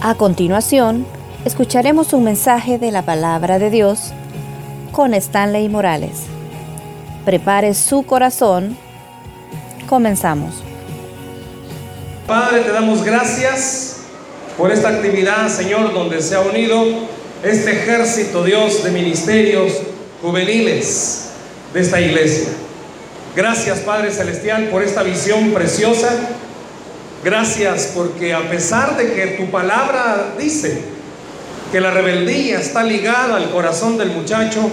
A continuación, escucharemos un mensaje de la palabra de Dios con Stanley Morales. Prepare su corazón. Comenzamos. Padre, te damos gracias por esta actividad, Señor, donde se ha unido este ejército, Dios, de ministerios juveniles de esta iglesia. Gracias, Padre Celestial, por esta visión preciosa. Gracias porque a pesar de que tu palabra dice que la rebeldía está ligada al corazón del muchacho,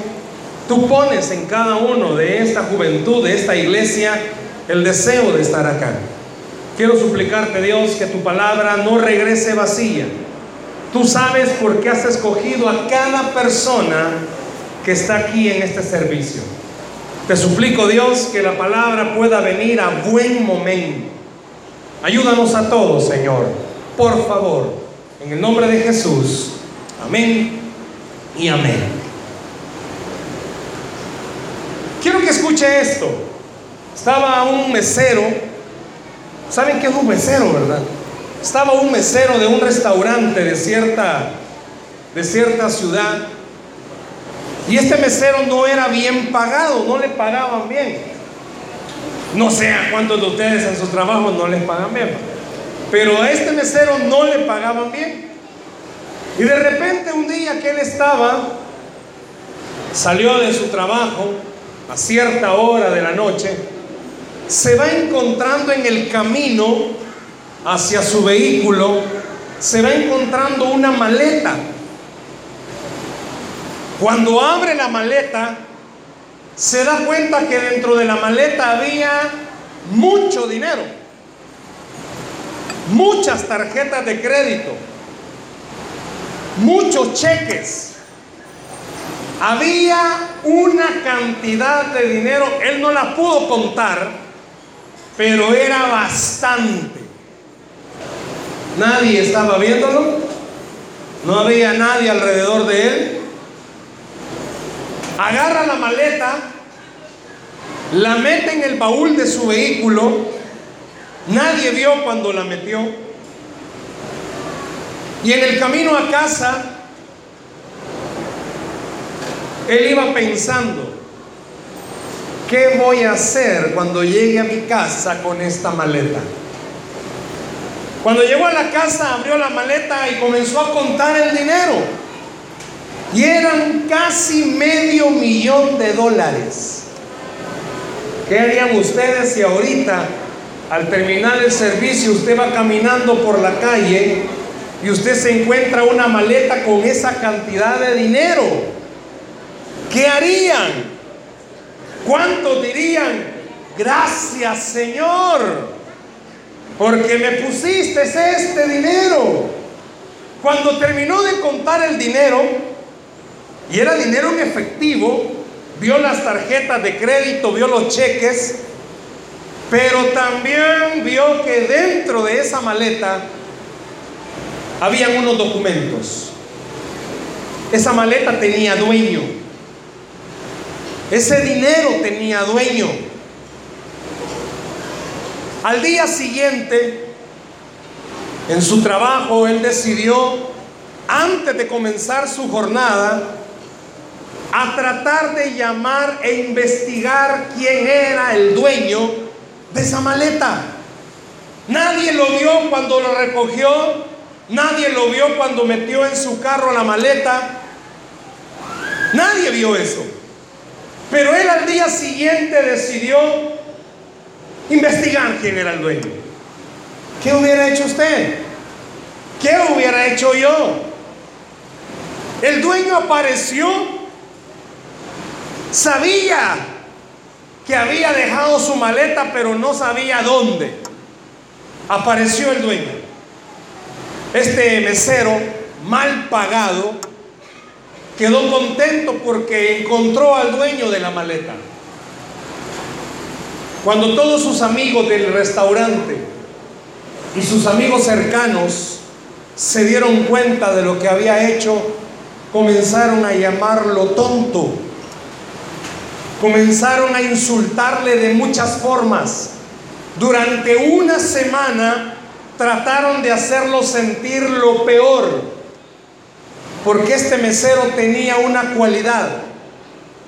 tú pones en cada uno de esta juventud, de esta iglesia, el deseo de estar acá. Quiero suplicarte, Dios, que tu palabra no regrese vacía. Tú sabes por qué has escogido a cada persona que está aquí en este servicio. Te suplico, Dios, que la palabra pueda venir a buen momento. Ayúdanos a todos, Señor. Por favor, en el nombre de Jesús. Amén y amén. Quiero que escuche esto. Estaba un mesero. ¿Saben qué es un mesero, verdad? Estaba un mesero de un restaurante de cierta, de cierta ciudad y este mesero no era bien pagado, no le pagaban bien. No sé a cuántos de ustedes en sus trabajos no les pagan bien. Pero a este mesero no le pagaban bien. Y de repente un día que él estaba, salió de su trabajo a cierta hora de la noche, se va encontrando en el camino hacia su vehículo, se va encontrando una maleta cuando abre la maleta, se da cuenta que dentro de la maleta había mucho dinero, muchas tarjetas de crédito, muchos cheques. Había una cantidad de dinero, él no la pudo contar, pero era bastante. Nadie estaba viéndolo, no había nadie alrededor de él agarra la maleta, la mete en el baúl de su vehículo, nadie vio cuando la metió, y en el camino a casa, él iba pensando, ¿qué voy a hacer cuando llegue a mi casa con esta maleta? Cuando llegó a la casa, abrió la maleta y comenzó a contar el dinero. Y eran casi medio millón de dólares. ¿Qué harían ustedes si ahorita, al terminar el servicio, usted va caminando por la calle y usted se encuentra una maleta con esa cantidad de dinero? ¿Qué harían? ¿Cuántos dirían, gracias Señor, porque me pusiste este dinero? Cuando terminó de contar el dinero, y era dinero en efectivo, vio las tarjetas de crédito, vio los cheques, pero también vio que dentro de esa maleta habían unos documentos. Esa maleta tenía dueño. Ese dinero tenía dueño. Al día siguiente, en su trabajo, él decidió, antes de comenzar su jornada, a tratar de llamar e investigar quién era el dueño de esa maleta. Nadie lo vio cuando lo recogió, nadie lo vio cuando metió en su carro la maleta. Nadie vio eso. Pero él al día siguiente decidió investigar quién era el dueño. ¿Qué hubiera hecho usted? ¿Qué hubiera hecho yo? El dueño apareció Sabía que había dejado su maleta, pero no sabía dónde. Apareció el dueño. Este mesero, mal pagado, quedó contento porque encontró al dueño de la maleta. Cuando todos sus amigos del restaurante y sus amigos cercanos se dieron cuenta de lo que había hecho, comenzaron a llamarlo tonto comenzaron a insultarle de muchas formas. Durante una semana trataron de hacerlo sentir lo peor, porque este mesero tenía una cualidad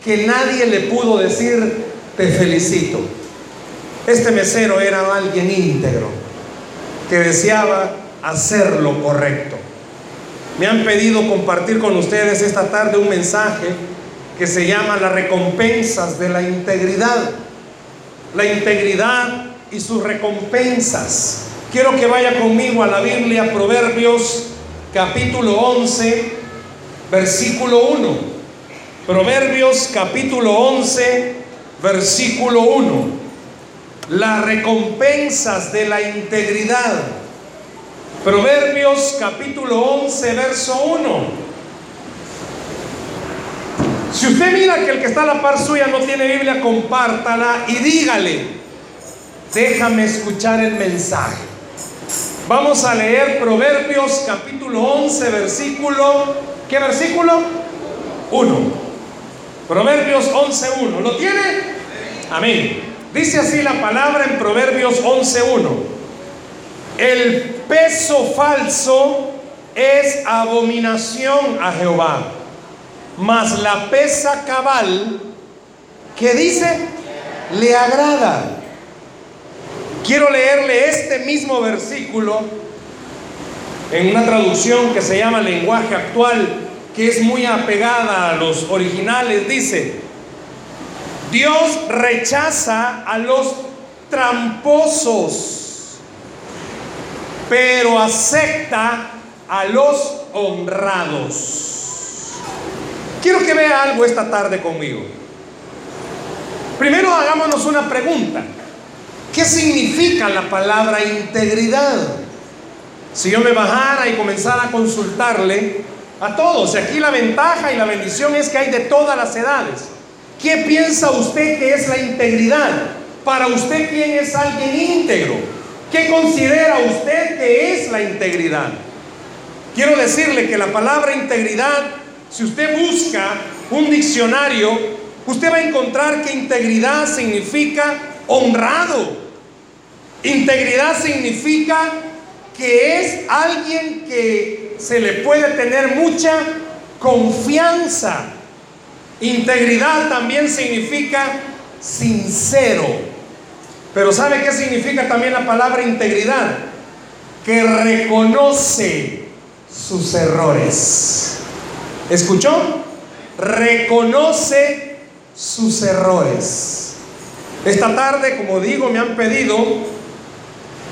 que nadie le pudo decir, te felicito. Este mesero era alguien íntegro, que deseaba hacer lo correcto. Me han pedido compartir con ustedes esta tarde un mensaje que se llama las recompensas de la integridad. La integridad y sus recompensas. Quiero que vaya conmigo a la Biblia, Proverbios capítulo 11, versículo 1. Proverbios capítulo 11, versículo 1. Las recompensas de la integridad. Proverbios capítulo 11, verso 1. Si usted mira que el que está a la par suya no tiene Biblia, compártala y dígale, déjame escuchar el mensaje. Vamos a leer Proverbios capítulo 11, versículo, ¿qué versículo? 1. Proverbios 11, 1. ¿Lo tiene? Amén. Dice así la palabra en Proverbios 11, 1. El peso falso es abominación a Jehová, mas la pesa cabal, que dice, le agrada. Quiero leerle este mismo versículo en una traducción que se llama lenguaje actual, que es muy apegada a los originales. Dice, Dios rechaza a los tramposos, pero acepta a los honrados. Quiero que vea algo esta tarde conmigo. Primero hagámonos una pregunta. ¿Qué significa la palabra integridad? Si yo me bajara y comenzara a consultarle a todos, aquí la ventaja y la bendición es que hay de todas las edades. ¿Qué piensa usted que es la integridad? Para usted, ¿quién es alguien íntegro? ¿Qué considera usted que es la integridad? Quiero decirle que la palabra integridad, si usted busca un diccionario, usted va a encontrar que integridad significa honrado, Integridad significa que es alguien que se le puede tener mucha confianza. Integridad también significa sincero. Pero ¿sabe qué significa también la palabra integridad? Que reconoce sus errores. ¿Escuchó? Reconoce sus errores. Esta tarde, como digo, me han pedido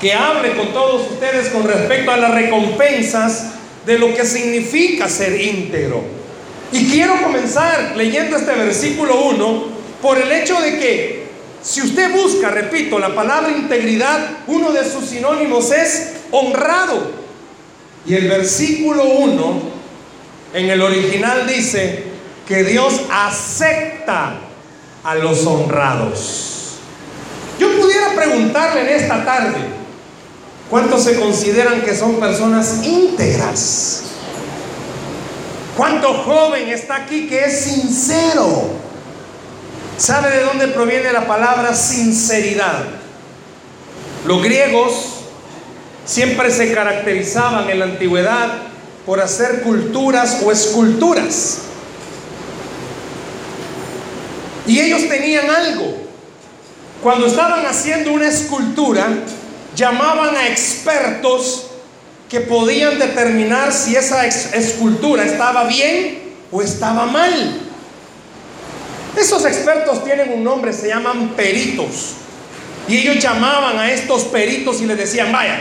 que hable con todos ustedes con respecto a las recompensas de lo que significa ser íntegro. Y quiero comenzar leyendo este versículo 1 por el hecho de que si usted busca, repito, la palabra integridad, uno de sus sinónimos es honrado. Y el versículo 1 en el original dice que Dios acepta a los honrados. Yo pudiera preguntarle en esta tarde, ¿Cuántos se consideran que son personas íntegras? ¿Cuánto joven está aquí que es sincero? ¿Sabe de dónde proviene la palabra sinceridad? Los griegos siempre se caracterizaban en la antigüedad por hacer culturas o esculturas. Y ellos tenían algo. Cuando estaban haciendo una escultura, llamaban a expertos que podían determinar si esa escultura estaba bien o estaba mal. Esos expertos tienen un nombre, se llaman peritos. Y ellos llamaban a estos peritos y les decían, vaya,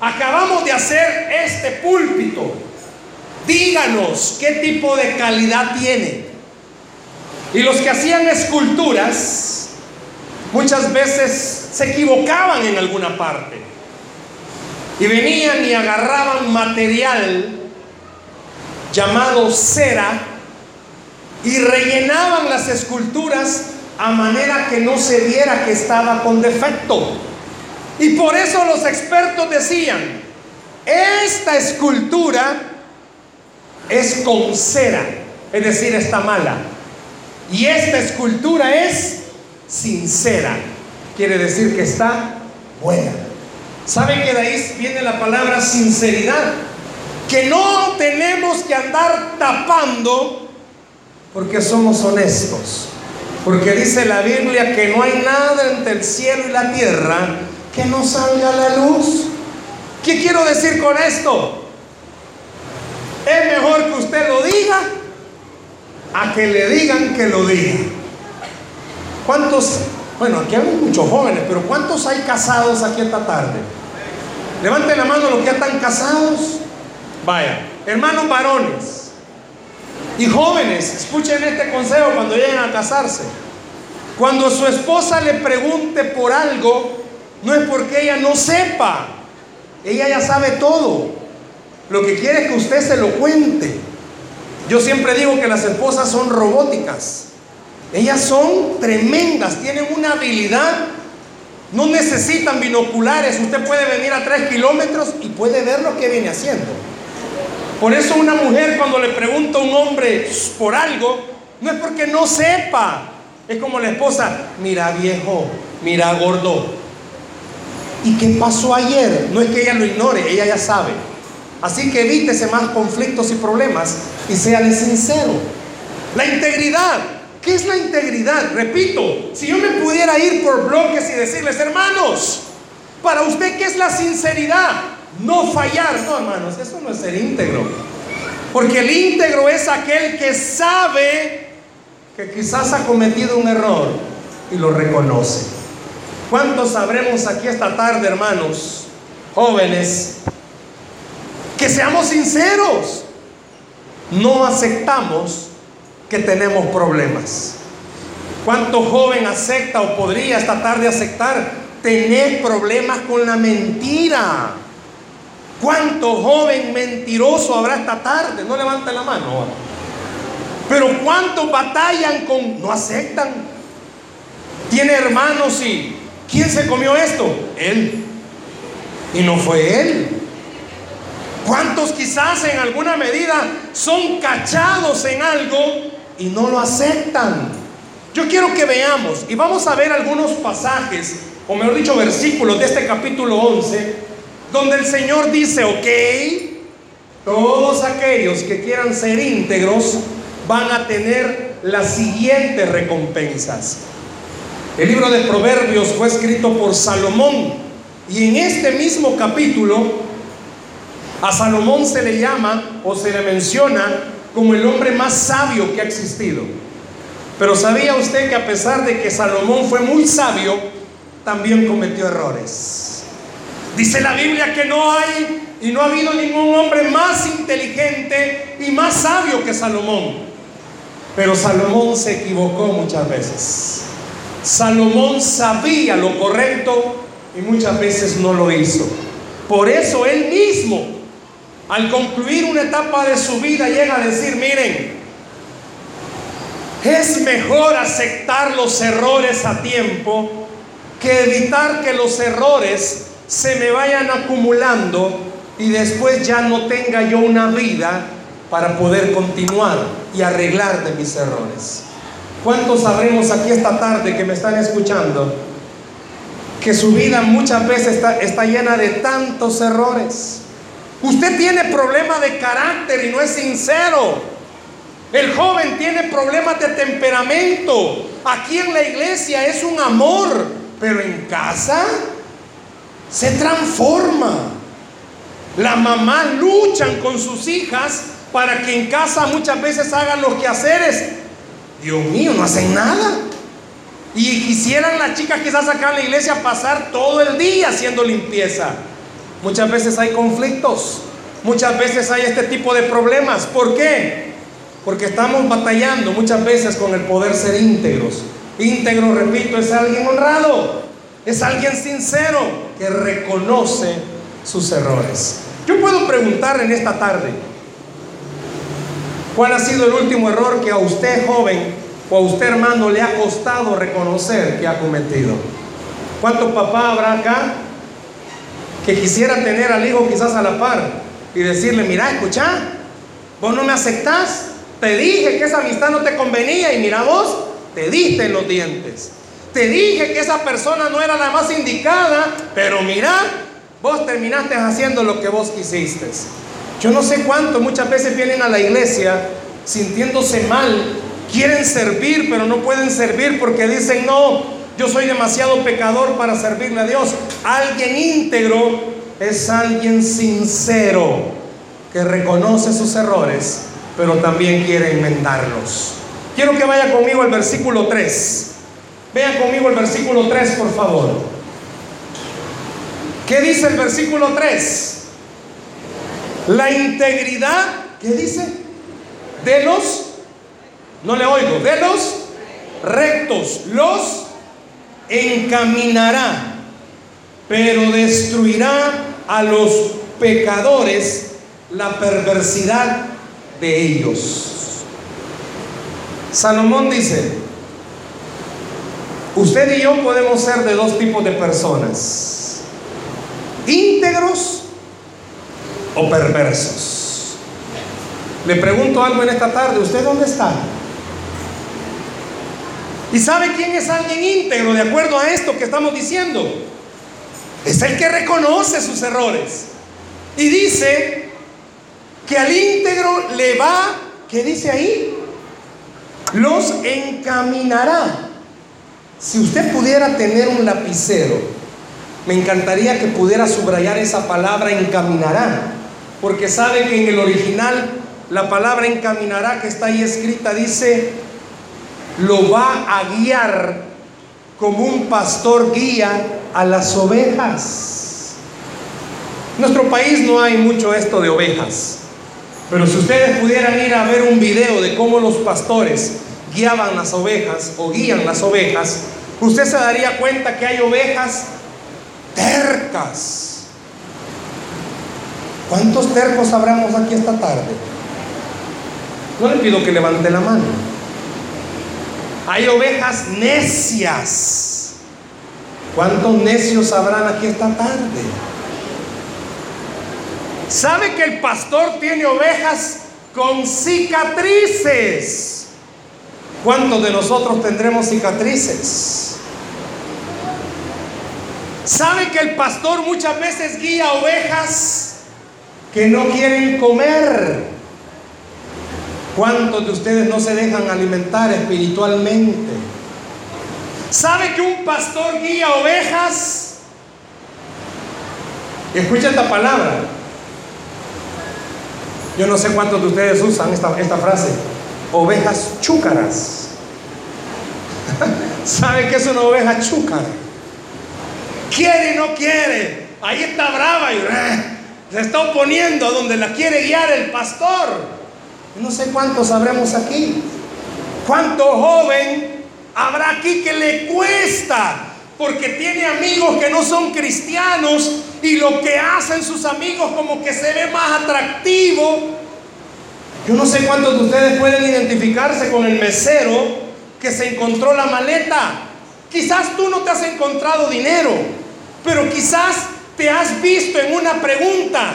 acabamos de hacer este púlpito. Díganos qué tipo de calidad tiene. Y los que hacían esculturas muchas veces se equivocaban en alguna parte. Y venían y agarraban material llamado cera y rellenaban las esculturas a manera que no se viera que estaba con defecto. Y por eso los expertos decían, esta escultura es con cera, es decir, está mala. Y esta escultura es sincera quiere decir que está buena. ¿Sabe que de ahí viene la palabra sinceridad? Que no tenemos que andar tapando porque somos honestos. Porque dice la Biblia que no hay nada entre el cielo y la tierra que no salga la luz. ¿Qué quiero decir con esto? Es mejor que usted lo diga a que le digan que lo diga. ¿Cuántos, bueno, aquí hay muchos jóvenes, pero ¿cuántos hay casados aquí esta tarde? Levanten la mano los que ya están casados. Vaya, hermanos varones y jóvenes, escuchen este consejo cuando lleguen a casarse. Cuando su esposa le pregunte por algo, no es porque ella no sepa, ella ya sabe todo. Lo que quiere es que usted se lo cuente. Yo siempre digo que las esposas son robóticas. Ellas son tremendas, tienen una habilidad. No necesitan binoculares. Usted puede venir a tres kilómetros y puede ver lo que viene haciendo. Por eso una mujer cuando le pregunta a un hombre por algo, no es porque no sepa. Es como la esposa, mira viejo, mira gordo. ¿Y qué pasó ayer? No es que ella lo ignore, ella ya sabe. Así que evítese más conflictos y problemas y séale sincero. La integridad. ¿Qué es la integridad? Repito, si yo me pudiera ir por bloques y decirles, hermanos, para usted, ¿qué es la sinceridad? No fallar. No, hermanos, eso no es ser íntegro. Porque el íntegro es aquel que sabe que quizás ha cometido un error y lo reconoce. ¿Cuántos sabremos aquí esta tarde, hermanos, jóvenes, que seamos sinceros? No aceptamos que tenemos problemas. ¿Cuánto joven acepta o podría esta tarde aceptar tener problemas con la mentira? ¿Cuánto joven mentiroso habrá esta tarde? No levante la mano. Pero ¿cuántos batallan con, no aceptan? Tiene hermanos y ¿quién se comió esto? Él. Y no fue él. ¿Cuántos quizás en alguna medida son cachados en algo y no lo aceptan? Yo quiero que veamos y vamos a ver algunos pasajes, o mejor dicho, versículos de este capítulo 11, donde el Señor dice, ok, todos aquellos que quieran ser íntegros van a tener las siguientes recompensas. El libro de Proverbios fue escrito por Salomón y en este mismo capítulo a Salomón se le llama o se le menciona como el hombre más sabio que ha existido. Pero ¿sabía usted que a pesar de que Salomón fue muy sabio, también cometió errores? Dice la Biblia que no hay y no ha habido ningún hombre más inteligente y más sabio que Salomón. Pero Salomón se equivocó muchas veces. Salomón sabía lo correcto y muchas veces no lo hizo. Por eso él mismo al concluir una etapa de su vida llega a decir, miren, es mejor aceptar los errores a tiempo que evitar que los errores se me vayan acumulando y después ya no tenga yo una vida para poder continuar y arreglar de mis errores. ¿Cuántos sabremos aquí esta tarde que me están escuchando que su vida muchas veces está, está llena de tantos errores? Usted tiene problemas de carácter y no es sincero. El joven tiene problemas de temperamento. Aquí en la iglesia es un amor, pero en casa se transforma. Las mamás luchan con sus hijas para que en casa muchas veces hagan los quehaceres. Dios mío, no hacen nada. Y quisieran las chicas quizás acá en la iglesia pasar todo el día haciendo limpieza. Muchas veces hay conflictos, muchas veces hay este tipo de problemas. ¿Por qué? Porque estamos batallando muchas veces con el poder ser íntegros. Íntegro, repito, es alguien honrado, es alguien sincero que reconoce sus errores. Yo puedo preguntar en esta tarde, ¿cuál ha sido el último error que a usted joven o a usted hermano le ha costado reconocer que ha cometido? ¿Cuántos papás habrá acá que quisiera tener al hijo quizás a la par y decirle, mira, escucha, vos no me aceptás, te dije que esa amistad no te convenía y mira vos, te diste en los dientes. Te dije que esa persona no era la más indicada, pero mira, vos terminaste haciendo lo que vos quisiste. Yo no sé cuánto, muchas veces vienen a la iglesia sintiéndose mal, quieren servir, pero no pueden servir porque dicen, no, yo soy demasiado pecador para servirle a Dios. Alguien íntegro es alguien sincero que reconoce sus errores, pero también quiere enmendarlos. Quiero que vaya conmigo al versículo 3. Vean conmigo el versículo 3, por favor. ¿Qué dice el versículo 3? La integridad, ¿qué dice? De los, no le oigo, de los rectos, los encaminará, pero destruirá a los pecadores la perversidad de ellos. Salomón dice, usted y yo podemos ser de dos tipos de personas, íntegros o perversos. Le pregunto algo en esta tarde, ¿usted dónde está? ¿Y sabe quién es alguien íntegro de acuerdo a esto que estamos diciendo? Es el que reconoce sus errores. Y dice que al íntegro le va, ¿qué dice ahí? Los encaminará. Si usted pudiera tener un lapicero, me encantaría que pudiera subrayar esa palabra encaminará, porque sabe que en el original la palabra encaminará que está ahí escrita dice, lo va a guiar como un pastor guía a las ovejas. En nuestro país no hay mucho esto de ovejas. Pero si ustedes pudieran ir a ver un video de cómo los pastores guiaban las ovejas o guían las ovejas, usted se daría cuenta que hay ovejas tercas. ¿Cuántos tercos habremos aquí esta tarde? No le pido que levante la mano. Hay ovejas necias. ¿Cuántos necios habrán aquí esta tarde? ¿Sabe que el pastor tiene ovejas con cicatrices? ¿Cuántos de nosotros tendremos cicatrices? ¿Sabe que el pastor muchas veces guía ovejas que no quieren comer? ¿Cuántos de ustedes no se dejan alimentar espiritualmente? ¿Sabe que un pastor guía ovejas? Escucha esta palabra. Yo no sé cuántos de ustedes usan esta, esta frase. Ovejas chúcaras. ¿Sabe qué es una oveja chúcara? Quiere y no quiere. Ahí está brava y eh, se está oponiendo a donde la quiere guiar el pastor. No sé cuántos sabremos aquí. ¿Cuánto joven habrá aquí que le cuesta? Porque tiene amigos que no son cristianos y lo que hacen sus amigos como que se ve más atractivo. Yo no sé cuántos de ustedes pueden identificarse con el mesero que se encontró la maleta. Quizás tú no te has encontrado dinero, pero quizás te has visto en una pregunta.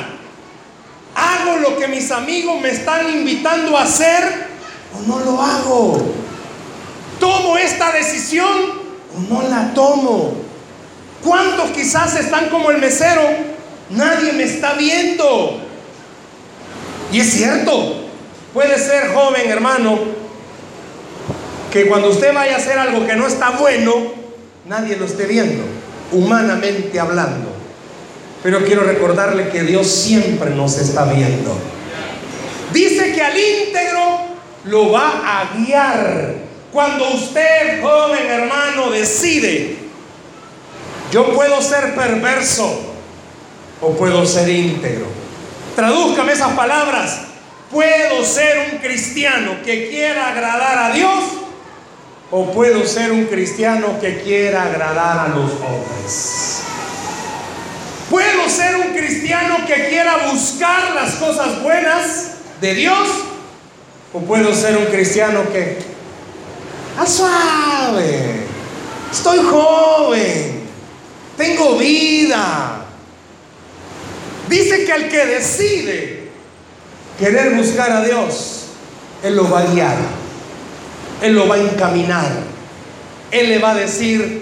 ¿Hago lo que mis amigos me están invitando a hacer o no lo hago? ¿Tomo esta decisión o no la tomo? ¿Cuántos quizás están como el mesero? Nadie me está viendo. Y es cierto, puede ser joven hermano, que cuando usted vaya a hacer algo que no está bueno, nadie lo esté viendo, humanamente hablando. Pero quiero recordarle que Dios siempre nos está viendo. Dice que al íntegro lo va a guiar. Cuando usted, joven hermano, decide, yo puedo ser perverso o puedo ser íntegro. Tradúzcame esas palabras. ¿Puedo ser un cristiano que quiera agradar a Dios? ¿O puedo ser un cristiano que quiera agradar a los hombres? ¿Puedo ser un cristiano que quiera buscar las cosas buenas de Dios? ¿O puedo ser un cristiano que, a suave, estoy joven, tengo vida? Dice que el que decide querer buscar a Dios, Él lo va a guiar, Él lo va a encaminar, Él le va a decir,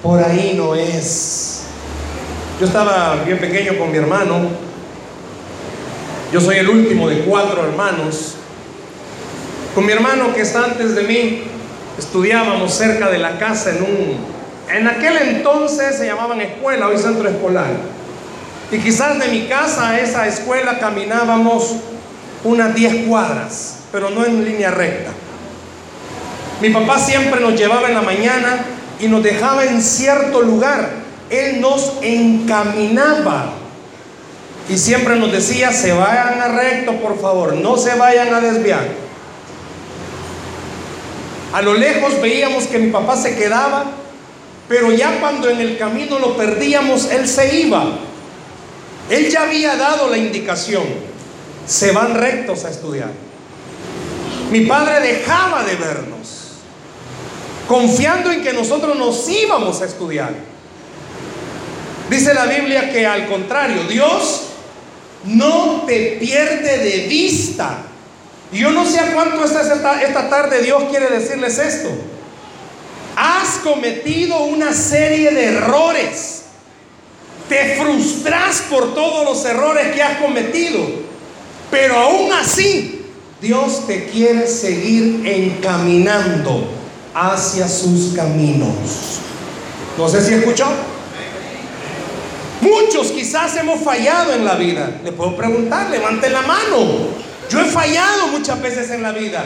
por ahí no es Yo estaba bien pequeño con mi hermano. Yo soy el último de cuatro hermanos. Con mi hermano que está antes de mí, estudiábamos cerca de la casa en un... En aquel entonces se llamaban escuela, hoy centro escolar. Y quizás de mi casa a esa escuela caminábamos unas 10 cuadras, pero no en línea recta. Mi papá siempre nos llevaba en la mañana y nos dejaba en cierto lugar. Él nos encaminaba. Y siempre nos decía, se vayan a recto, por favor, no se vayan a desviar. A lo lejos veíamos que mi papá se quedaba, pero ya cuando en el camino lo perdíamos, él se iba. Él ya había dado la indicación, se van rectos a estudiar. Mi padre dejaba de vernos confiando en que nosotros nos íbamos a estudiar. Dice la Biblia que al contrario, Dios no te pierde de vista. Y yo no sé a cuánto esta, esta tarde Dios quiere decirles esto. Has cometido una serie de errores. Te frustras por todos los errores que has cometido. Pero aún así, Dios te quiere seguir encaminando hacia sus caminos. No sé si escuchó. Muchos quizás hemos fallado en la vida. Le puedo preguntar, levante la mano. Yo he fallado muchas veces en la vida.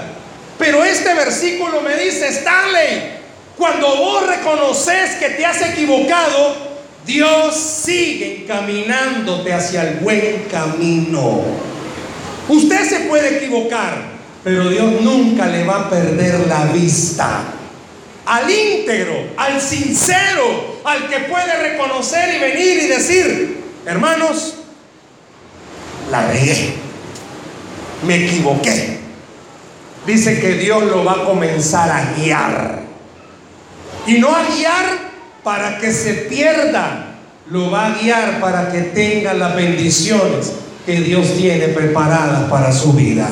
Pero este versículo me dice, Stanley, cuando vos reconoces que te has equivocado, Dios sigue encaminándote hacia el buen camino. Usted se puede equivocar, pero Dios nunca le va a perder la vista al íntegro, al sincero, al que puede reconocer y venir y decir, hermanos, la regué, me equivoqué. Dice que Dios lo va a comenzar a guiar. Y no a guiar para que se pierda, lo va a guiar para que tenga las bendiciones que Dios tiene preparadas para su vida.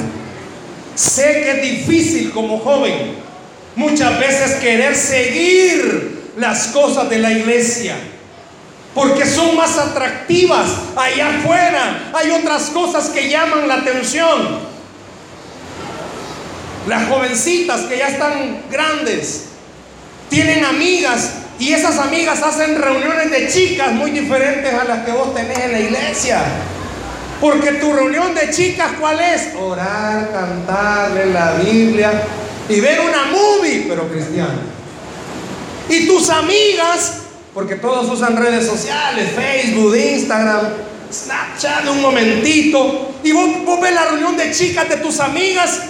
Sé que es difícil como joven muchas veces querer seguir las cosas de la iglesia. Porque son más atractivas allá afuera. Hay otras cosas que llaman la atención. Las jovencitas que ya están grandes tienen amigas y esas amigas hacen reuniones de chicas muy diferentes a las que vos tenés en la iglesia. Porque tu reunión de chicas, ¿cuál es? Orar, cantarle la Biblia, y ver una movie, pero cristiana. Y tus amigas, porque todos usan redes sociales, Facebook, Instagram, Snapchat, un momentito, y vos, ves la reunión de chicas de tus amigas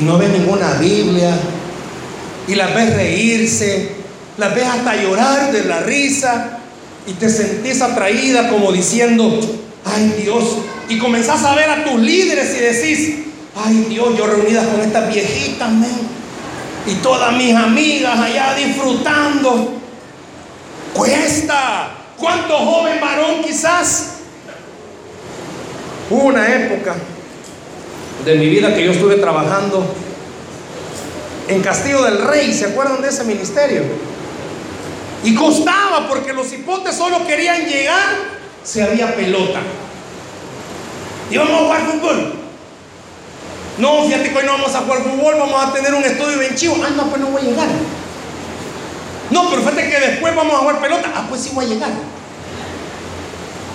y no ves ninguna Biblia, y las ves reírse, las ves hasta llorar de la risa, y te sentís atraída como diciendo, ay Dios, y comenzás a ver a tus líderes y decís, Ay Dios, yo reunidas con estas viejitas, Y todas mis amigas allá disfrutando. Cuesta. ¿Cuánto joven varón quizás? Hubo una época de mi vida que yo estuve trabajando en Castillo del Rey. ¿Se acuerdan de ese ministerio? Y costaba porque los hipotes solo querían llegar si había pelota. Y vamos a jugar fútbol. No, fíjate que hoy no vamos a jugar fútbol, vamos a tener un estudio bien chivo. Ah, no, pues no voy a llegar. No, pero fíjate que después vamos a jugar pelota. Ah, pues sí voy a llegar.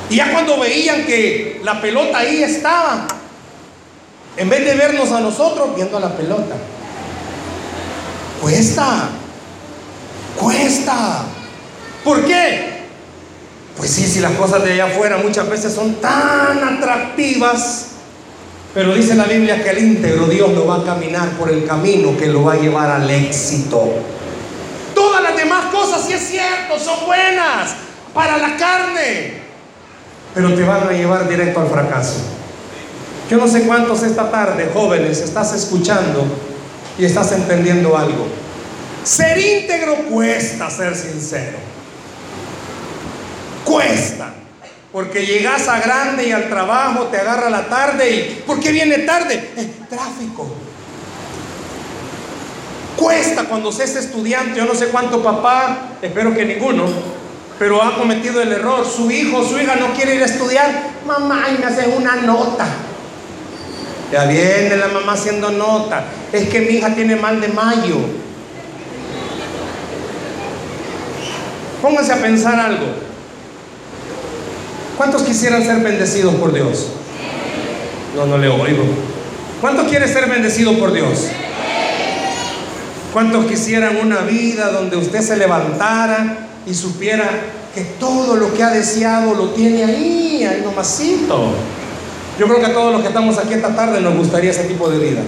Y ya cuando veían que la pelota ahí estaba, en vez de vernos a nosotros, viendo a la pelota. Cuesta, cuesta. ¿Por qué? Pues sí, si las cosas de allá afuera muchas veces son tan atractivas, pero dice la Biblia que el íntegro Dios lo va a caminar por el camino que lo va a llevar al éxito. Todas las demás cosas, sí es cierto, son buenas para la carne, pero te van a llevar directo al fracaso. Yo no sé cuántos esta tarde, jóvenes, estás escuchando y estás entendiendo algo. Ser íntegro cuesta ser sincero. Cuesta. Porque llegas a grande y al trabajo te agarra la tarde y ¿por qué viene tarde? tráfico. Cuesta cuando se es estudiante, yo no sé cuánto papá, espero que ninguno, pero ha cometido el error. Su hijo, su hija no quiere ir a estudiar. Mamá, y me hacen una nota. Ya viene la mamá haciendo nota. Es que mi hija tiene mal de mayo. Pónganse a pensar algo. ¿Cuántos quisieran ser bendecidos por Dios? No, no le oigo. ¿Cuántos quieren ser bendecidos por Dios? ¿Cuántos quisieran una vida donde usted se levantara y supiera que todo lo que ha deseado lo tiene ahí, ahí nomasito? Yo creo que a todos los que estamos aquí esta tarde nos gustaría ese tipo de vida.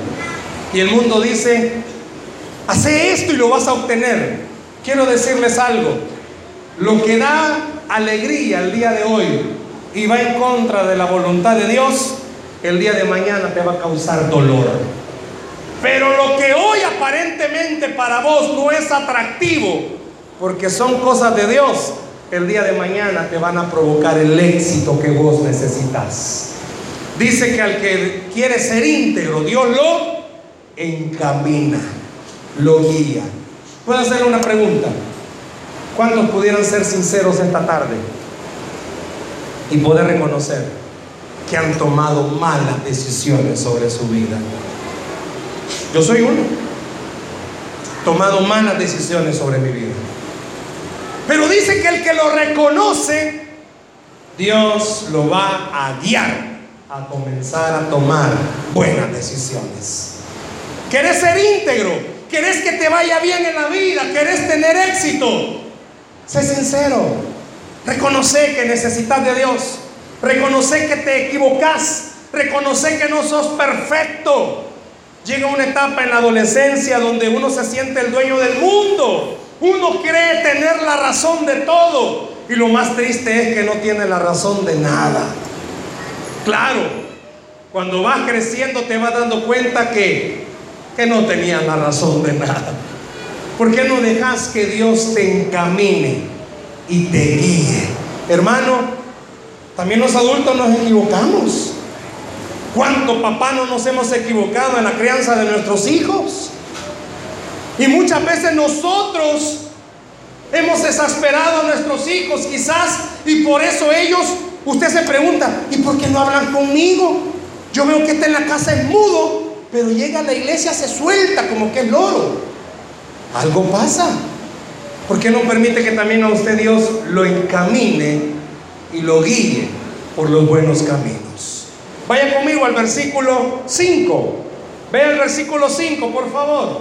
Y el mundo dice, hace esto y lo vas a obtener. Quiero decirles algo, lo que da alegría el día de hoy y va en contra de la voluntad de Dios, el día de mañana te va a causar dolor. Pero lo que hoy aparentemente para vos no es atractivo, porque son cosas de Dios, el día de mañana te van a provocar el éxito que vos necesitas. Dice que al que quiere ser íntegro, Dios lo encamina, lo guía. ¿Puedo hacer una pregunta? ¿Cuántos pudieran ser sinceros esta tarde y poder reconocer que han tomado malas decisiones sobre su vida? Yo soy uno. Tomado malas decisiones sobre mi vida. Pero dice que el que lo reconoce, Dios lo va a guiar a comenzar a tomar buenas decisiones. ¿Querés ser íntegro? ¿Querés que te vaya bien en la vida? ¿Querés tener éxito? Sé sincero. Reconoce que necesitas de Dios. Reconoce que te equivocas. Reconoce que no sos perfecto. Llega una etapa en la adolescencia donde uno se siente el dueño del mundo. Uno cree tener la razón de todo. Y lo más triste es que no tiene la razón de nada. Claro, cuando vas creciendo te vas dando cuenta que, que no tenías la razón de nada. ¿Por qué no dejas que Dios te encamine y te guíe? Hermano, también los adultos nos equivocamos. ¿Cuánto papá no nos hemos equivocado en la crianza de nuestros hijos? Y muchas veces nosotros hemos exasperado a nuestros hijos quizás y por eso ellos, usted se pregunta, ¿y por qué no hablan conmigo? Yo veo que está en la casa es mudo, pero llega a la iglesia, se suelta como que es loro. Algo pasa. ¿Por qué no permite que también a usted Dios lo encamine y lo guíe por los buenos caminos? Vaya conmigo al versículo 5. Vea el versículo 5, por favor.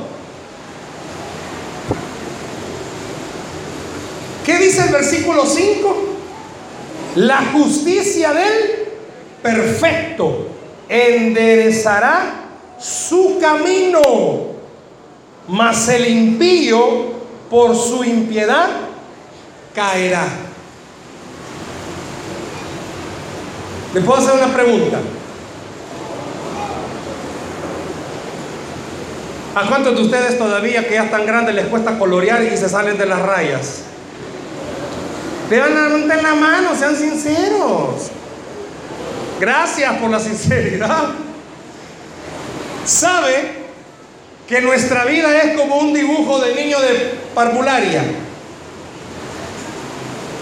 ¿Qué dice el versículo 5? La justicia del perfecto enderezará su camino, mas el impío por su impiedad caerá. ¿Le puedo hacer una pregunta? ¿A cuántos de ustedes todavía que ya están grandes les cuesta colorear y se salen de las rayas? Vean la mano, sean sinceros. Gracias por la sinceridad. ¿Sabe que nuestra vida es como un dibujo de niño de parvularia?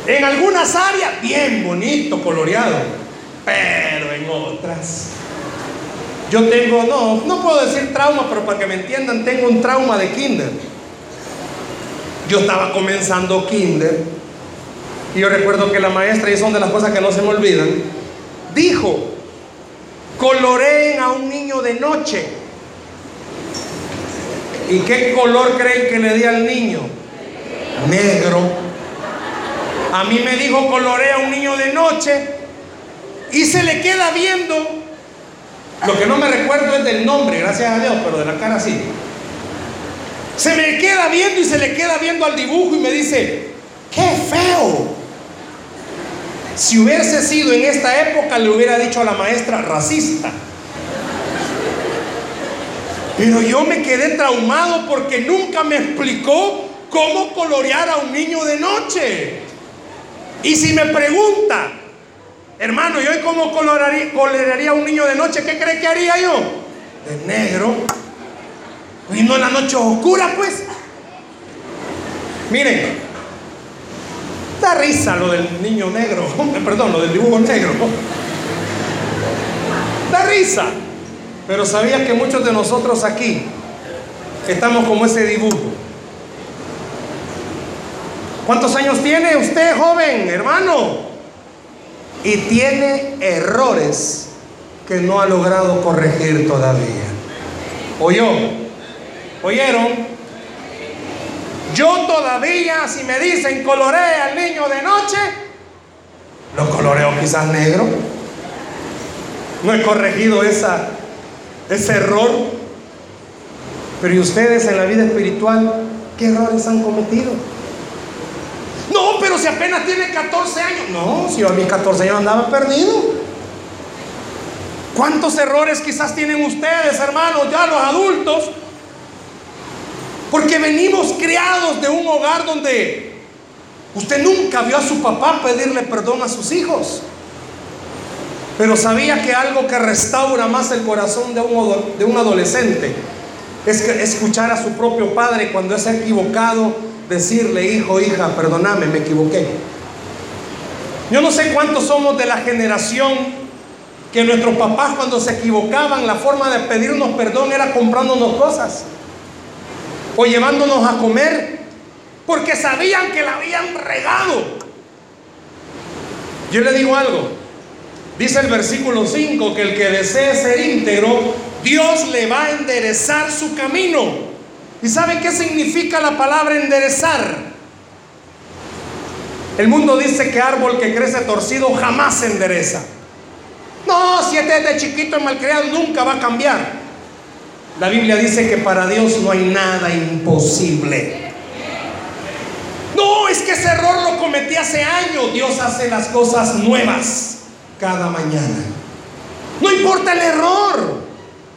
En algunas áreas, bien bonito, coloreado, pero en otras. Yo tengo, no, no puedo decir trauma, pero para que me entiendan, tengo un trauma de kinder. Yo estaba comenzando kinder y yo recuerdo que la maestra, y son de las cosas que no se me olvidan, dijo, coloreen a un niño de noche. ¿Y qué color creen que le di al niño? Negro. A mí me dijo colorea un niño de noche y se le queda viendo. Lo que no me recuerdo es del nombre, gracias a Dios, pero de la cara sí. Se me queda viendo y se le queda viendo al dibujo y me dice, qué feo. Si hubiese sido en esta época, le hubiera dicho a la maestra racista. Pero yo me quedé traumado porque nunca me explicó cómo colorear a un niño de noche. Y si me pregunta, hermano, ¿yo cómo colorearía, a un niño de noche? ¿Qué cree que haría yo? De negro. Y en la noche oscura, pues. Miren, Da risa lo del niño negro, perdón, lo del dibujo negro. Da risa. Pero sabía que muchos de nosotros aquí estamos como ese dibujo. ¿Cuántos años tiene usted, joven, hermano? Y tiene errores que no ha logrado corregir todavía. ¿Oyó? ¿Oyeron? Yo todavía, si me dicen coloree al niño de noche, lo coloreo quizás negro. No he corregido esa, ese error. Pero ¿y ustedes en la vida espiritual qué errores han cometido? No, pero si apenas tiene 14 años. No, si yo a mis 14 años andaba perdido. ¿Cuántos errores quizás tienen ustedes, hermanos, ya los adultos? Porque venimos criados de un hogar donde usted nunca vio a su papá pedirle perdón a sus hijos. Pero sabía que algo que restaura más el corazón de un, de un adolescente es escuchar a su propio padre cuando es equivocado, decirle, hijo, hija, perdóname, me equivoqué. Yo no sé cuántos somos de la generación que nuestros papás cuando se equivocaban, la forma de pedirnos perdón era comprándonos cosas o llevándonos a comer, porque sabían que la habían regado. Yo le digo algo, dice el versículo 5 que el que desee ser íntegro, Dios le va a enderezar su camino. ¿Y sabe qué significa la palabra enderezar? El mundo dice que árbol que crece torcido jamás se endereza. No, si este es de chiquito y malcriado, nunca va a cambiar. La Biblia dice que para Dios no hay nada imposible. No, es que ese error lo cometí hace años. Dios hace las cosas nuevas cada mañana. No importa el error.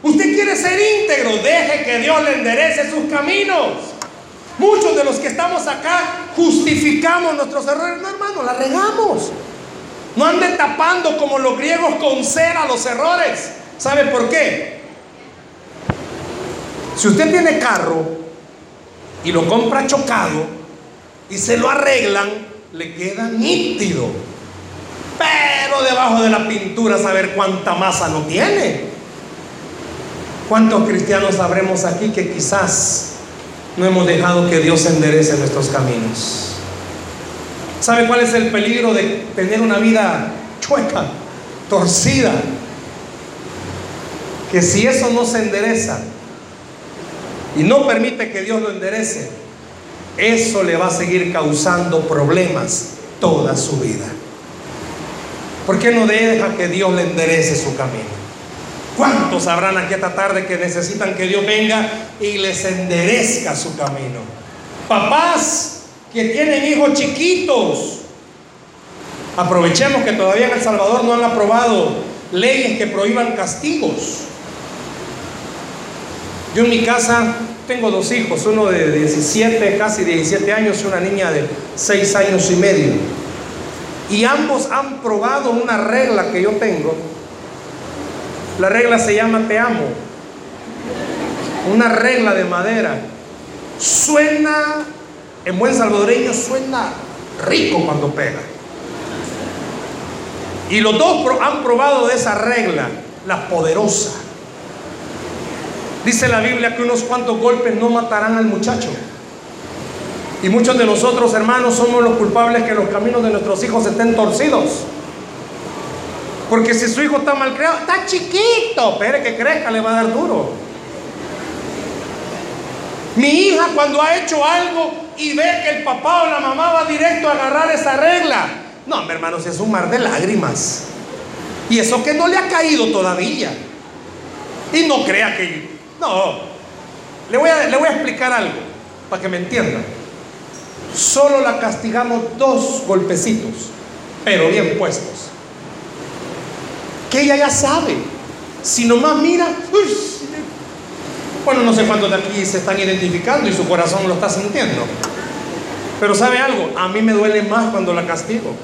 Usted quiere ser íntegro, deje que Dios le enderece sus caminos. Muchos de los que estamos acá justificamos nuestros errores. No, hermano, la regamos. No ande tapando como los griegos con cera los errores. ¿Sabe por qué? Si usted tiene carro y lo compra chocado y se lo arreglan, le queda nítido. Pero debajo de la pintura saber cuánta masa no tiene. ¿Cuántos cristianos sabremos aquí que quizás no hemos dejado que Dios enderece nuestros caminos? ¿Sabe cuál es el peligro de tener una vida chueca, torcida? Que si eso no se endereza y no permite que Dios lo enderece, eso le va a seguir causando problemas toda su vida. ¿Por qué no deja que Dios le enderece su camino? ¿Cuántos habrán aquí esta tarde que necesitan que Dios venga y les enderezca su camino? Papás, que tienen hijos chiquitos. Aprovechemos que todavía en El Salvador no han aprobado leyes que prohíban castigos. Yo en mi casa tengo dos hijos, uno de 17, casi 17 años y una niña de 6 años y medio. Y ambos han probado una regla que yo tengo. La regla se llama te amo. Una regla de madera. Suena en buen salvadoreño suena rico cuando pega. Y los dos han probado de esa regla, la poderosa. Dice la Biblia que unos cuantos golpes no matarán al muchacho. Y muchos de nosotros, hermanos, somos los culpables que los caminos de nuestros hijos estén torcidos. Porque si su hijo está mal criado, está chiquito, espere que crezca, le va a dar duro. Mi hija cuando ha hecho algo y ve que el papá o la mamá va directo a agarrar esa regla. No, mi hermanos, es un mar de lágrimas. Y eso que no le ha caído todavía. Y no crea que... No. Le voy a, le voy a explicar algo para que me entienda. Solo la castigamos dos golpecitos, pero bien puestos. Que ella ya sabe. Si nomás mira, bueno, no sé cuántos de aquí se están identificando y su corazón lo está sintiendo. Pero sabe algo, a mí me duele más cuando la castigo.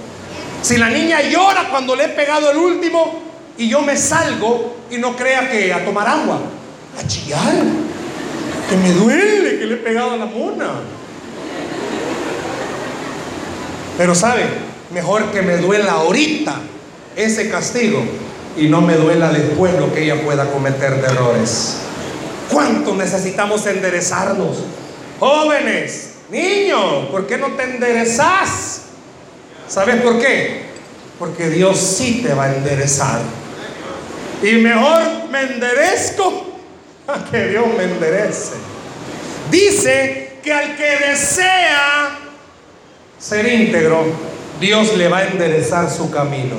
Si la niña llora cuando le he pegado el último y yo me salgo y no crea que a tomar agua, a chillar, que me duele que le he pegado a la mona. Pero sabe, mejor que me duela ahorita ese castigo y no me duela después lo que ella pueda cometer de errores. ¿Cuánto necesitamos enderezarnos? Jóvenes, niños, ¿por qué no te enderezas? ¿Sabes por qué? Porque Dios sí te va a enderezar. Y mejor me enderezco a que Dios me enderece. Dice que al que desea ser íntegro, Dios le va a enderezar su camino.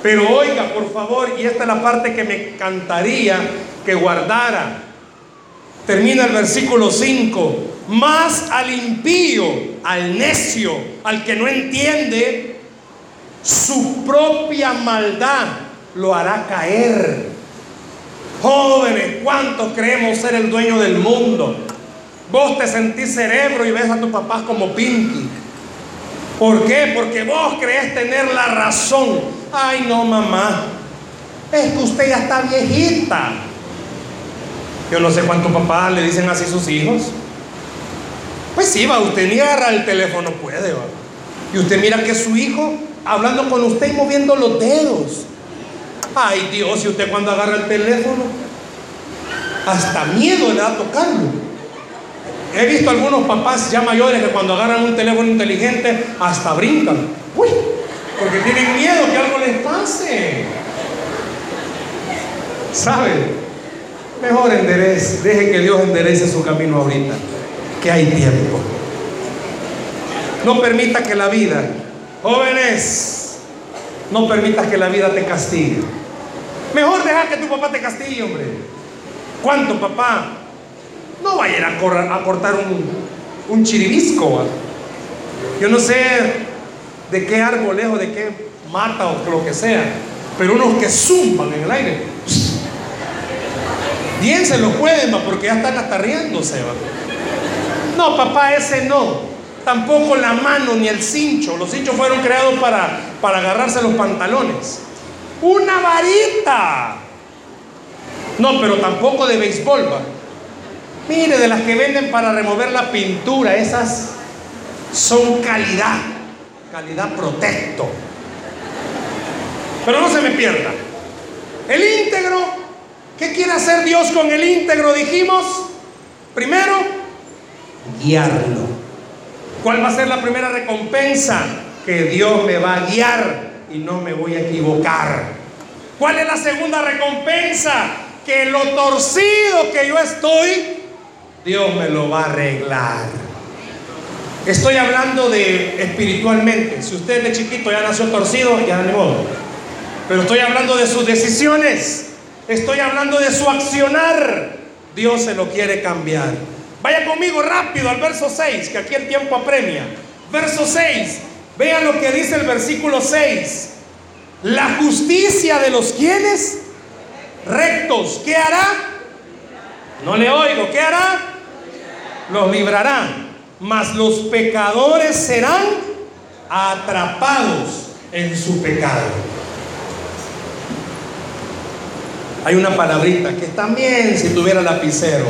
Pero oiga, por favor, y esta es la parte que me encantaría que guardara. Termina el versículo 5. Más al impío, al necio, al que no entiende, su propia maldad lo hará caer. Jóvenes, ¿cuántos creemos ser el dueño del mundo? Vos te sentís cerebro y ves a tu papá como Pinky. ¿Por qué? Porque vos crees tener la razón. Ay, no, mamá. Es que usted ya está viejita. Yo no sé cuántos papás le dicen así a sus hijos. Pues sí, va, usted ni agarra el teléfono puede, va. Y usted mira que su hijo hablando con usted y moviendo los dedos. Ay Dios, y usted cuando agarra el teléfono, hasta miedo le da a tocarlo. He visto algunos papás ya mayores que cuando agarran un teléfono inteligente hasta brincan. Uy, porque tienen miedo que algo les pase. ¿Sabe? Mejor enderece, deje que Dios enderece su camino ahorita, que hay tiempo. No permita que la vida, jóvenes, no permitas que la vida te castigue. Mejor dejar que tu papá te castigue, hombre. ¿Cuánto papá no va a a, cortar un, un chiribisco. Yo no sé de qué árbol o de qué mata o lo que sea, pero unos que zumban en el aire. Bien se lo pueden, porque ya están hasta riéndose. No, papá, ese no. Tampoco la mano ni el cincho. Los cinchos fueron creados para, para agarrarse los pantalones. Una varita. No, pero tampoco de béisbol. ¿va? Mire, de las que venden para remover la pintura, esas son calidad, calidad protecto. Pero no se me pierda. El íntegro, ¿qué quiere hacer Dios con el íntegro? Dijimos, primero, guiarlo. ¿Cuál va a ser la primera recompensa? Que Dios me va a guiar y no me voy a equivocar. ¿Cuál es la segunda recompensa? Que lo torcido que yo estoy, Dios me lo va a arreglar. Estoy hablando de espiritualmente. Si usted de chiquito ya nació torcido, ya ni modo. Pero estoy hablando de sus decisiones. Estoy hablando de su accionar. Dios se lo quiere cambiar. Vaya conmigo rápido al verso 6, que aquí el tiempo apremia. Verso 6. Vean lo que dice el versículo 6. La justicia de los quienes rectos. ¿Qué hará? No le oigo. ¿Qué hará? los librará, mas los pecadores serán atrapados en su pecado. Hay una palabrita que también si tuviera lapicero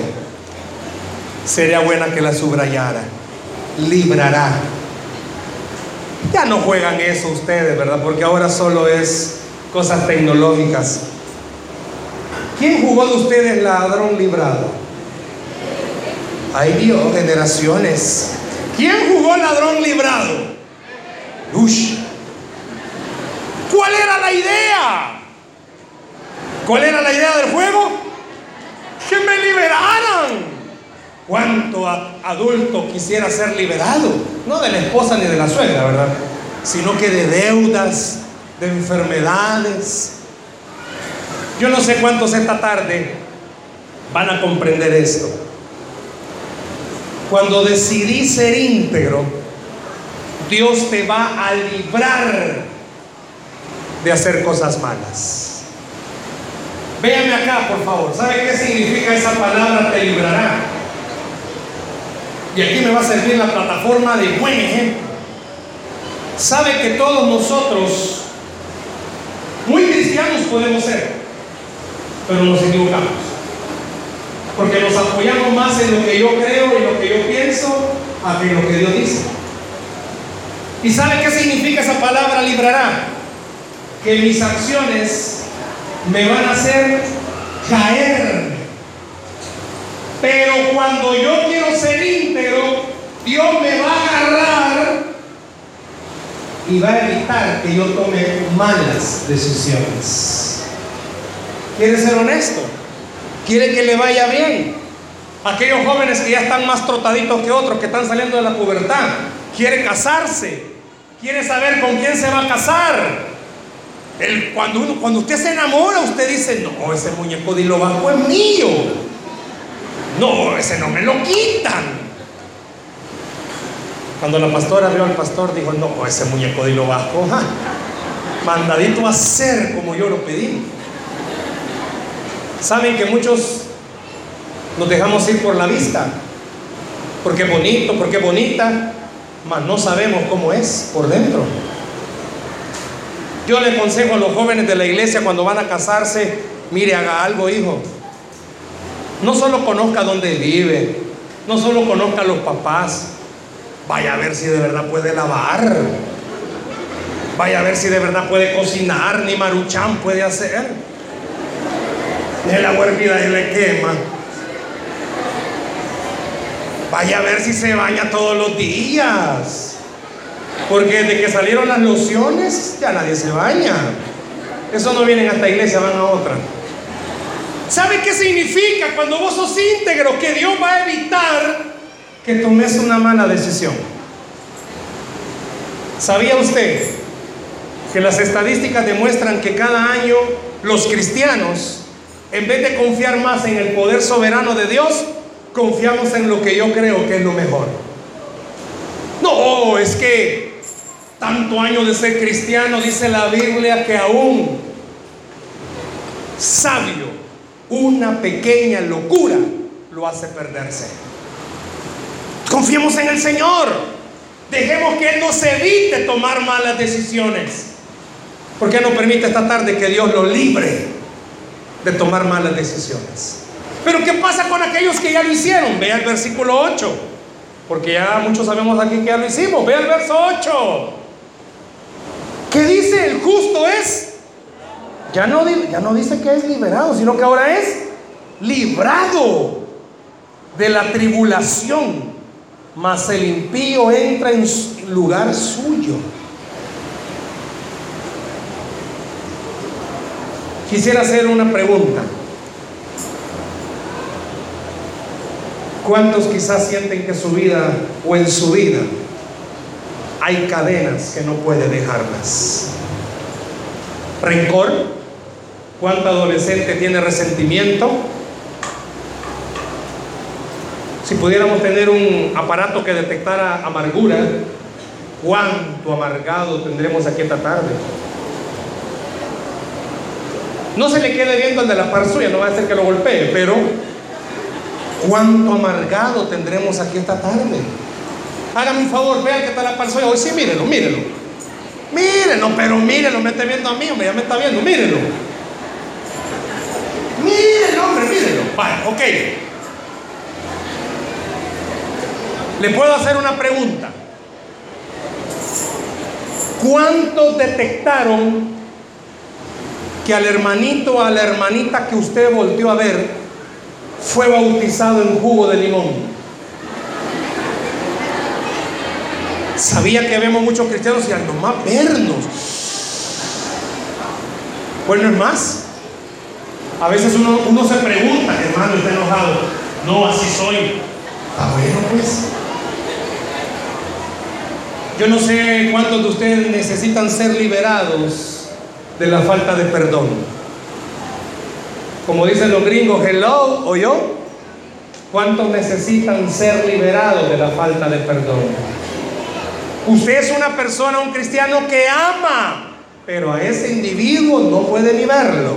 sería buena que la subrayara. Librará. Ya no juegan eso ustedes, ¿verdad? Porque ahora solo es cosas tecnológicas. ¿Quién jugó de ustedes ladrón librado? Ay Dios, generaciones. ¿Quién jugó ladrón librado? Ush. ¿Cuál era la idea? ¿Cuál era la idea del juego? Que me liberaran. ¿Cuánto adulto quisiera ser liberado? No de la esposa ni de la suegra, ¿verdad? Sino que de deudas, de enfermedades. Yo no sé cuántos esta tarde van a comprender esto. Cuando decidí ser íntegro, Dios te va a librar de hacer cosas malas. Véanme acá, por favor. ¿Sabe qué significa esa palabra te librará? Y aquí me va a servir la plataforma de buen ejemplo. Sabe que todos nosotros, muy cristianos podemos ser, pero nos equivocamos porque nos apoyamos más en lo que yo creo y lo que yo pienso a que lo que Dios dice. ¿Y sabe qué significa esa palabra librará? Que mis acciones me van a hacer caer. Pero cuando yo quiero ser íntegro, Dios me va a agarrar y va a evitar que yo tome malas decisiones. ¿Quiere ser honesto? ¿Quiere que le vaya bien? Aquellos jóvenes que ya están más trotaditos que otros, que están saliendo de la pubertad, quiere casarse, quiere saber con quién se va a casar. Cuando, uno, cuando usted se enamora, usted dice, no, ese muñeco de lo bajo es mío. No, ese no me lo quitan. Cuando la pastora vio al pastor, dijo, no, ese muñeco de lo bajo, mandadito a ser como yo lo pedí. Saben que muchos nos dejamos ir por la vista, porque es bonito, porque es bonita, mas no sabemos cómo es por dentro. Yo le aconsejo a los jóvenes de la iglesia cuando van a casarse, mire, haga algo, hijo. No solo conozca dónde vive, no solo conozca a los papás, vaya a ver si de verdad puede lavar, vaya a ver si de verdad puede cocinar, ni maruchán puede hacer. Ni la huervida y le quema. Vaya a ver si se baña todos los días. Porque desde que salieron las lociones, ya nadie se baña. Eso no vienen a esta iglesia, van a otra. ¿Sabe qué significa cuando vos sos íntegro? Que Dios va a evitar que tomes una mala decisión. ¿Sabía usted que las estadísticas demuestran que cada año los cristianos, en vez de confiar más en el poder soberano de Dios, confiamos en lo que yo creo que es lo mejor? No, es que tanto año de ser cristiano, dice la Biblia, que aún sabio, una pequeña locura lo hace perderse. Confiemos en el Señor. Dejemos que Él nos evite tomar malas decisiones. ¿Por qué no permite esta tarde que Dios lo libre de tomar malas decisiones? Pero ¿qué pasa con aquellos que ya lo hicieron? Vea el versículo 8. Porque ya muchos sabemos aquí que ya lo hicimos. Vea el verso 8. ¿Qué dice? El justo es. Ya no, ya no dice que es liberado, sino que ahora es librado de la tribulación. Mas el impío entra en lugar suyo. Quisiera hacer una pregunta. ¿Cuántos quizás sienten que su vida o en su vida hay cadenas que no puede dejarlas? Rencor. ¿Cuánto adolescente tiene resentimiento? Si pudiéramos tener un aparato que detectara amargura, ¿cuánto amargado tendremos aquí esta tarde? No se le quede viendo el de la par suya, no va a ser que lo golpee, pero ¿cuánto amargado tendremos aquí esta tarde? Hágame un favor, vean que está la par suya. Hoy sí, mírenlo, mírenlo. Mírenlo, pero mírenlo, me está viendo a mí, hombre, ya me está viendo, mírenlo. Mírenlo, hombre, mírenlo. Vale, ok. Le puedo hacer una pregunta. ¿Cuántos detectaron que al hermanito o a la hermanita que usted volvió a ver fue bautizado en jugo de limón? Sabía que vemos muchos cristianos y al nomás vernos. Bueno, es más. A veces uno, uno se pregunta, hermano, está enojado. No, así soy. Ah, bueno, pues. Yo no sé cuántos de ustedes necesitan ser liberados de la falta de perdón. Como dicen los gringos, hello o yo. ¿Cuántos necesitan ser liberados de la falta de perdón? Usted es una persona, un cristiano que ama, pero a ese individuo no puede ni verlo.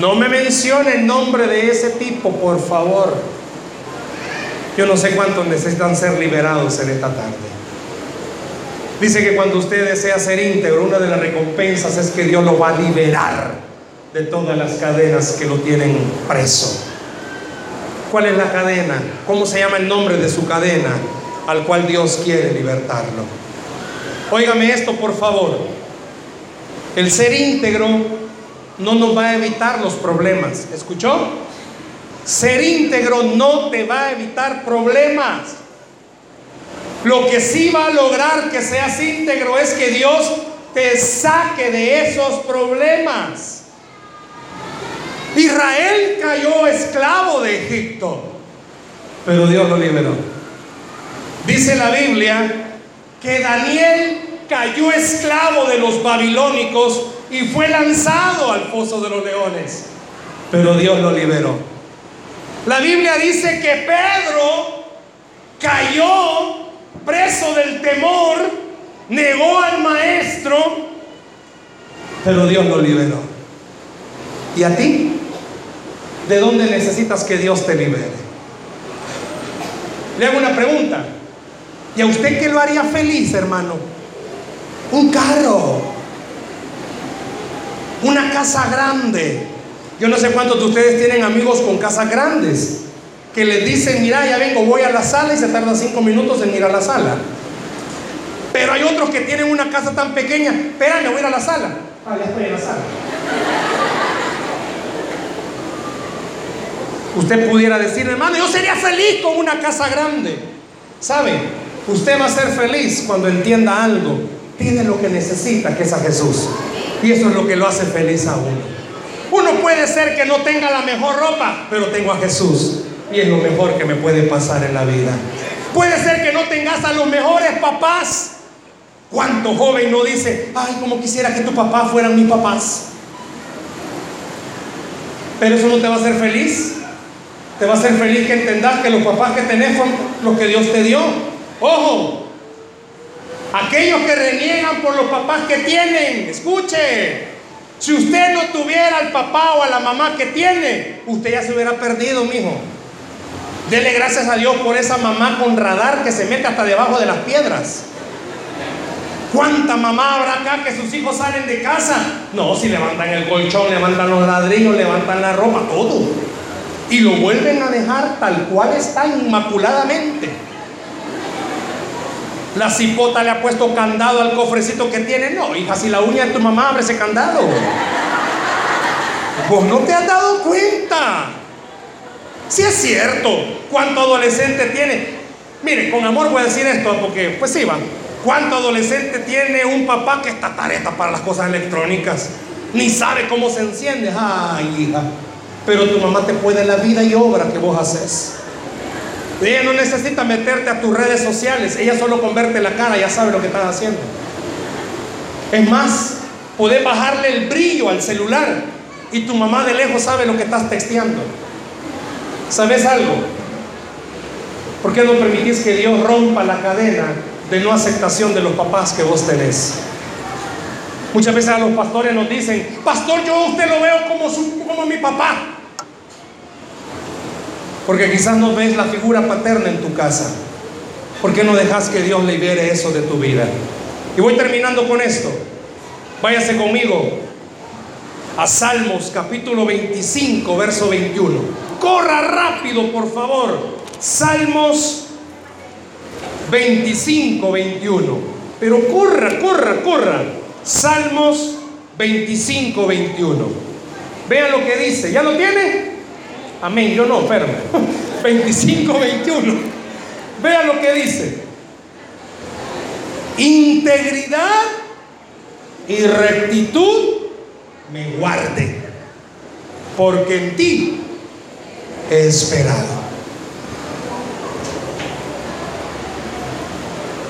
No me mencione el nombre de ese tipo, por favor. Yo no sé cuántos necesitan ser liberados en esta tarde. Dice que cuando usted desea ser íntegro, una de las recompensas es que Dios lo va a liberar de todas las cadenas que lo tienen preso. ¿Cuál es la cadena? ¿Cómo se llama el nombre de su cadena al cual Dios quiere libertarlo? Óigame esto, por favor. El ser íntegro no nos va a evitar los problemas. ¿Escuchó? Ser íntegro no te va a evitar problemas. Lo que sí va a lograr que seas íntegro es que Dios te saque de esos problemas. Israel cayó esclavo de Egipto, pero Dios lo liberó. Dice la Biblia que Daniel cayó esclavo de los babilónicos y fue lanzado al foso de los leones, pero Dios lo liberó. La Biblia dice que Pedro cayó preso del temor, negó al maestro, pero Dios lo liberó. ¿Y a ti? ¿De dónde necesitas que Dios te libere? Le hago una pregunta. ¿Y a usted qué lo haría feliz, hermano? Un carro. Una casa grande. Yo no sé cuántos de ustedes tienen amigos con casas grandes que les dicen, mira, ya vengo, voy a la sala y se tarda cinco minutos en ir a la sala. Pero hay otros que tienen una casa tan pequeña, espérame, voy a ir a la sala. Ah, ya estoy en la sala. Usted pudiera decir, hermano, yo sería feliz con una casa grande. ¿Sabe? Usted va a ser feliz cuando entienda algo. Tiene lo que necesita, que es a Jesús. Y eso es lo que lo hace feliz a uno. Uno puede ser que no tenga la mejor ropa, pero tengo a Jesús. Y es lo mejor que me puede pasar en la vida. Puede ser que no tengas a los mejores papás. ¿Cuánto joven no dice, ay, como quisiera que tu papá fueran mis papás? Pero eso no te va a hacer feliz. Te va a hacer feliz que entendas que los papás que tenés son los que Dios te dio. Ojo, aquellos que reniegan por los papás que tienen, escuche, si usted no tuviera al papá o a la mamá que tiene, usted ya se hubiera perdido, mijo. Dele gracias a Dios por esa mamá con radar que se mete hasta debajo de las piedras. ¿Cuánta mamá habrá acá que sus hijos salen de casa? No, si levantan el colchón, levantan los ladrillos, levantan la ropa, todo y lo vuelven a dejar tal cual está inmaculadamente. La cipota le ha puesto candado al cofrecito que tiene. No, hija, si la uña de tu mamá abre ese candado. Vos no te has dado cuenta. Si es cierto, ¿cuánto adolescente tiene? Mire, con amor voy a decir esto porque, pues sí, va. ¿Cuánto adolescente tiene un papá que está tareta para las cosas electrónicas? Ni sabe cómo se enciende. Ay, hija. Pero tu mamá te puede la vida y obra que vos haces. Ella no necesita meterte a tus redes sociales. Ella solo con verte la cara ya sabe lo que estás haciendo. Es más, puedes bajarle el brillo al celular y tu mamá de lejos sabe lo que estás texteando. ¿Sabes algo? ¿Por qué no permitís que Dios rompa la cadena de no aceptación de los papás que vos tenés? Muchas veces a los pastores nos dicen, pastor, yo a usted lo veo como, su, como mi papá. Porque quizás no ves la figura paterna en tu casa. ¿Por qué no dejas que Dios libere eso de tu vida? Y voy terminando con esto. Váyase conmigo a Salmos capítulo 25, verso 21. Corra rápido, por favor. Salmos 25, 21. Pero corra, corra, corra. Salmos 25, 21. Vean lo que dice. ¿Ya lo tiene? Amén. Yo no, ferme. 25, 21. Vean lo que dice. Integridad y rectitud me guarde, porque en ti esperado.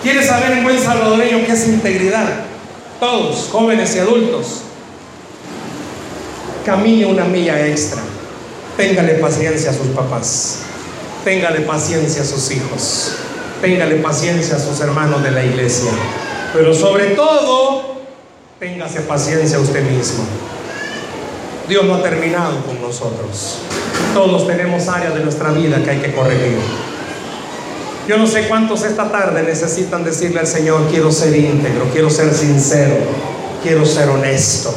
¿Quieres saber en buen salvadoreño qué es integridad? Todos, jóvenes y adultos, camine una milla extra. Téngale paciencia a sus papás. Téngale paciencia a sus hijos. Téngale paciencia a sus hermanos de la iglesia. Pero sobre todo, téngase paciencia a usted mismo. Dios no ha terminado con nosotros. Todos tenemos áreas de nuestra vida que hay que corregir. Yo no sé cuántos esta tarde necesitan decirle al Señor, quiero ser íntegro, quiero ser sincero, quiero ser honesto,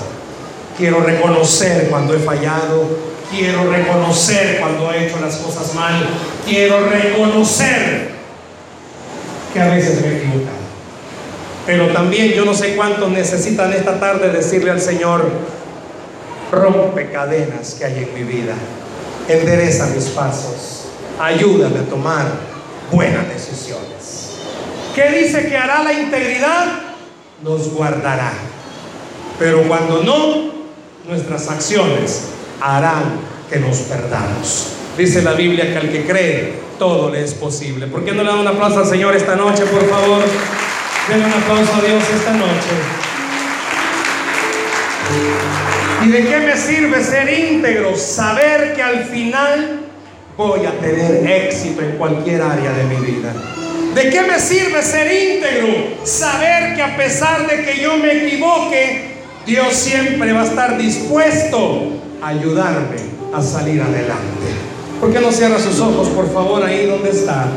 quiero reconocer cuando he fallado, quiero reconocer cuando he hecho las cosas mal, quiero reconocer que a veces me he equivocado. Pero también yo no sé cuántos necesitan esta tarde decirle al Señor, rompe cadenas que hay en mi vida, endereza mis pasos, ayúdame a tomar buenas decisiones. ¿Qué dice que hará la integridad? Nos guardará. Pero cuando no, nuestras acciones harán que nos perdamos. Dice la Biblia que al que cree, todo le es posible. ¿Por qué no le dan un aplauso al Señor esta noche, por favor? Denle un aplauso a Dios esta noche. ¿Y de qué me sirve ser íntegro? Saber que al final voy a tener éxito en cualquier área de mi vida. ¿De qué me sirve ser íntegro? Saber que a pesar de que yo me equivoque, Dios siempre va a estar dispuesto a ayudarme a salir adelante. ¿Por qué no cierra sus ojos, por favor, ahí donde está?